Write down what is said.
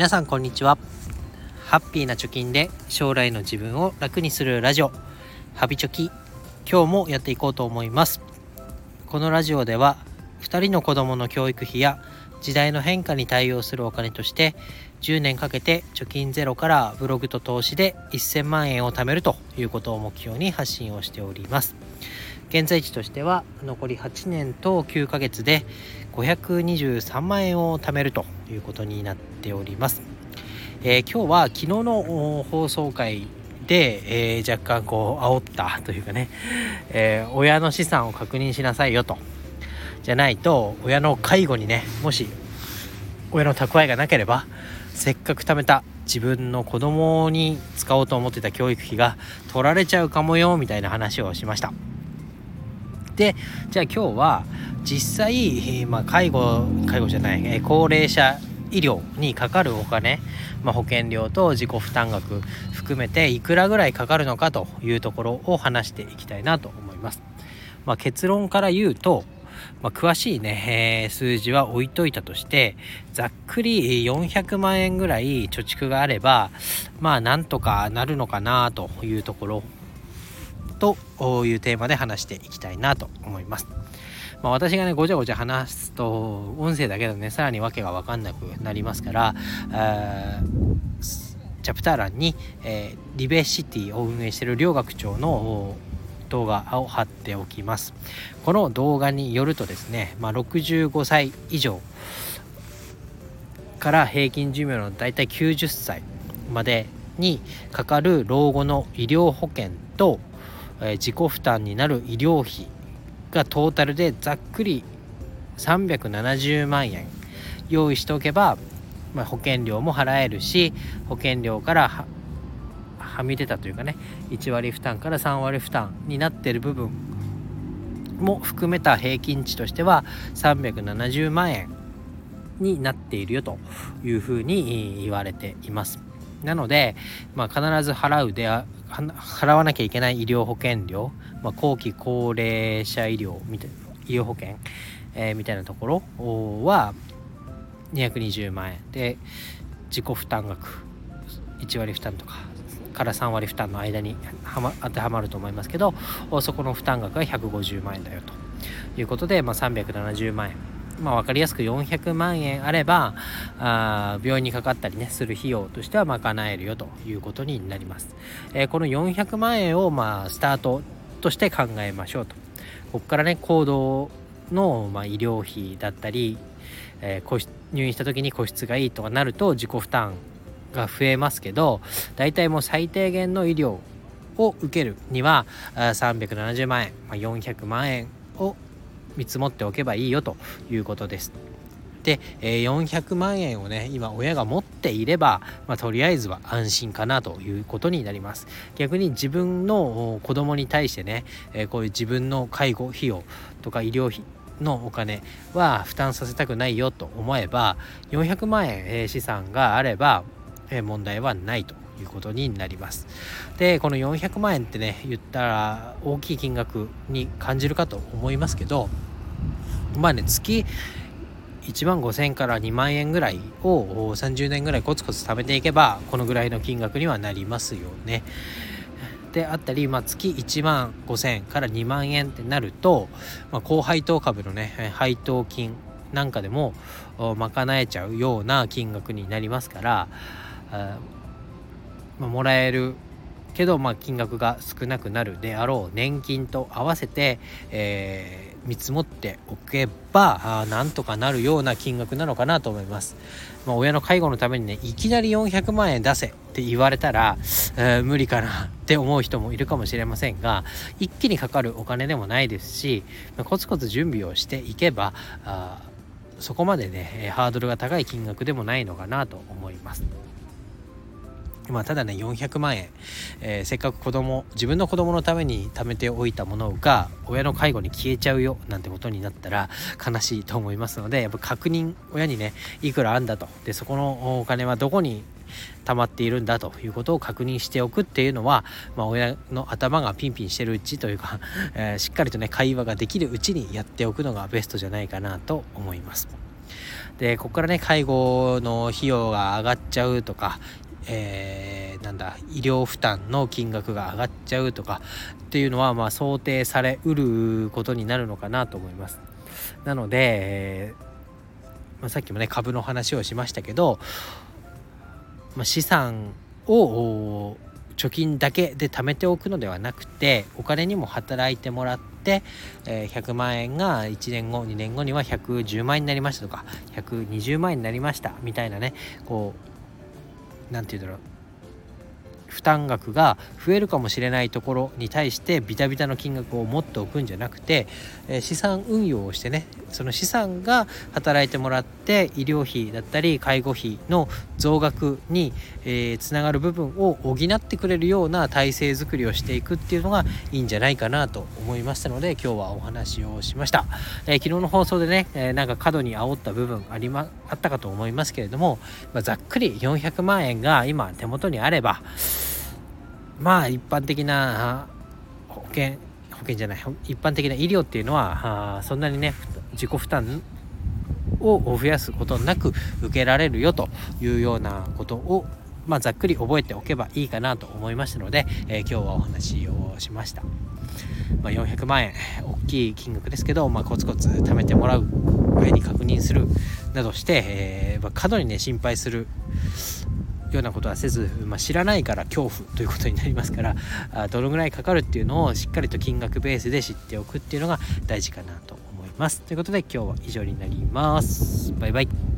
皆さんこんにちは。ハッピーな貯金で将来の自分を楽にするラジオ。ハビチョキ。今日もやっていこうと思います。このラジオでは2人の子供の教育費や時代の変化に対応するお金として10年かけて貯金ゼロからブログと投資で1000万円を貯めるということを目標に発信をしております。現在地としては残り8年と9ヶ月で523万円を貯めるということになっております、えー、今日は昨日の放送回で、えー、若干こう煽ったというかね、えー、親の資産を確認しなさいよと。じゃないと親の介護にねもし親の蓄えがなければせっかく貯めた自分の子供に使おうと思ってた教育費が取られちゃうかもよみたいな話をしました。でじゃあ今日は実際、まあ、介護介護じゃない、え高齢者医療にかかるお金、まあ、保険料と自己負担額含めていくらぐらいかかるのかというところを話していきたいなと思います。まあ、結論から言うと、まあ、詳しいね、えー、数字は置いといたとしてざっくり400万円ぐらい貯蓄があればまあなんとかなるのかなというところというテーマで話していきたいなと思います。まあ、私がねごちゃごちゃ話すと音声だけだとねさらに訳が分かんなくなりますからチャプター欄に、えー、リベシティを運営している両学長の動画を貼っておきますこの動画によるとですね、まあ、65歳以上から平均寿命のだいたい90歳までにかかる老後の医療保険とえ自己負担になる医療費がトータルでざっくり370万円用意しておけば、まあ、保険料も払えるし保険料からはみ出たというかね1割負担から3割負担になってる部分も含めた平均値としては370万円になっているよというふうに言われています。なので、まあ、必ず払うで払わなきゃいけない医療保険料、まあ、後期高齢者医療みたい医療保険、えー、みたいなところは220万円。で自己負担額1割負担とかから3割負担の間に、当てはまると思いますけどそこの負担額が150万円だよということで、まあ、370万円。まあ、分かりやすく400万円あればあ病院にかかったりねする費用としては賄えるよということになります、えー、この400万円をまあスタートとして考えましょうと。ここからね行動の、まあ、医療費だったり、えー、入院した時に個室がいいとかなると自己負担が増えますけど大体もう最低限の医療を受けるには370万円、まあ、400万円を見積もっておけばいいよということです。で、えー、400万円をね今親が持っていれば、まあ、とりあえずは安心かなということになります逆に自分の子供に対してね、えー、こういう自分の介護費用とか医療費のお金は負担させたくないよと思えば400万円、えー、資産があれば、え問題はないということになりますでこの400万円ってね言ったら大きい金額に感じるかと思いますけどまあね月1万5000円から2万円ぐらいを30年ぐらいコツコツ貯めていけばこのぐらいの金額にはなりますよね。であったり、まあ、月1万5000円から2万円ってなると、まあ、高配当株のね配当金なんかでも賄えちゃうような金額になりますから、まあ、もらえるけど、まあ、金額が少なくなるであろう年金と合わせて、えー、見積もっておけばあなんとかなるような金額なのかなと思います、まあ、親の介護のためにねいきなり400万円出せって言われたら、えー、無理かなって思う人もいるかもしれませんが一気にかかるお金でもないですし、まあ、コツコツ準備をしていけばあそこまでねハードルが高い金額でもないのかなと思います。ま、ただね400万円、えー、せっかく子供自分の子供のために貯めておいたものが親の介護に消えちゃうよなんてことになったら悲しいと思いますのでやっぱ確認親にねいくらあんだとでそこのお金はどこに溜まっているんだということを確認しておくっていうのは、まあ、親の頭がピンピンしてるうちというか、えー、しっかりとね会話ができるうちにやっておくのがベストじゃないかなと思います。でここからね介護の費用が上がっちゃうとか、えー、なんだ医療負担の金額が上がっちゃうとかっていうのはまあ想定されうることになるのかなと思います。なので、まあ、さっきもね株の話をしましたけど、まあ、資産を貯金だけで貯めておくのではなくてお金にも働いてもらって、え、100万円が1年後2年後には110万円になりましたとか120万円になりましたみたいなねこう何て言うんだろう。負担額が増えるかもしれないところに対してビタビタの金額を持っておくんじゃなくて、資産運用をしてねその資産が働いてもらって医療費だったり介護費の増額に、つながる部分を補ってくれるような体制づくりをしていくっていうのがいいんじゃないかなと思いましたので今日はお話をしました、えー、昨日の放送でね、えー、なんか過度に煽った部分ありまあったかと思いますけれども、まあ、ざっくり400万円が今手元にあればまあ一般的な保険保険じゃない一般的な医療っていうのはそんなにね自己負担を増やすことなく受けられるよというようなことをまあ、ざっくり覚えておけばいいかなと思いましたので、えー、今日はお話をしました、まあ、400万円大きい金額ですけど、まあ、コツコツ貯めてもらう上に確認するなどして、えーまあ、過度にね心配するようなことはせず、まあ、知らないから恐怖ということになりますからあどのぐらいかかるっていうのをしっかりと金額ベースで知っておくっていうのが大事かなと思います。ということで今日は以上になります。バイバイ。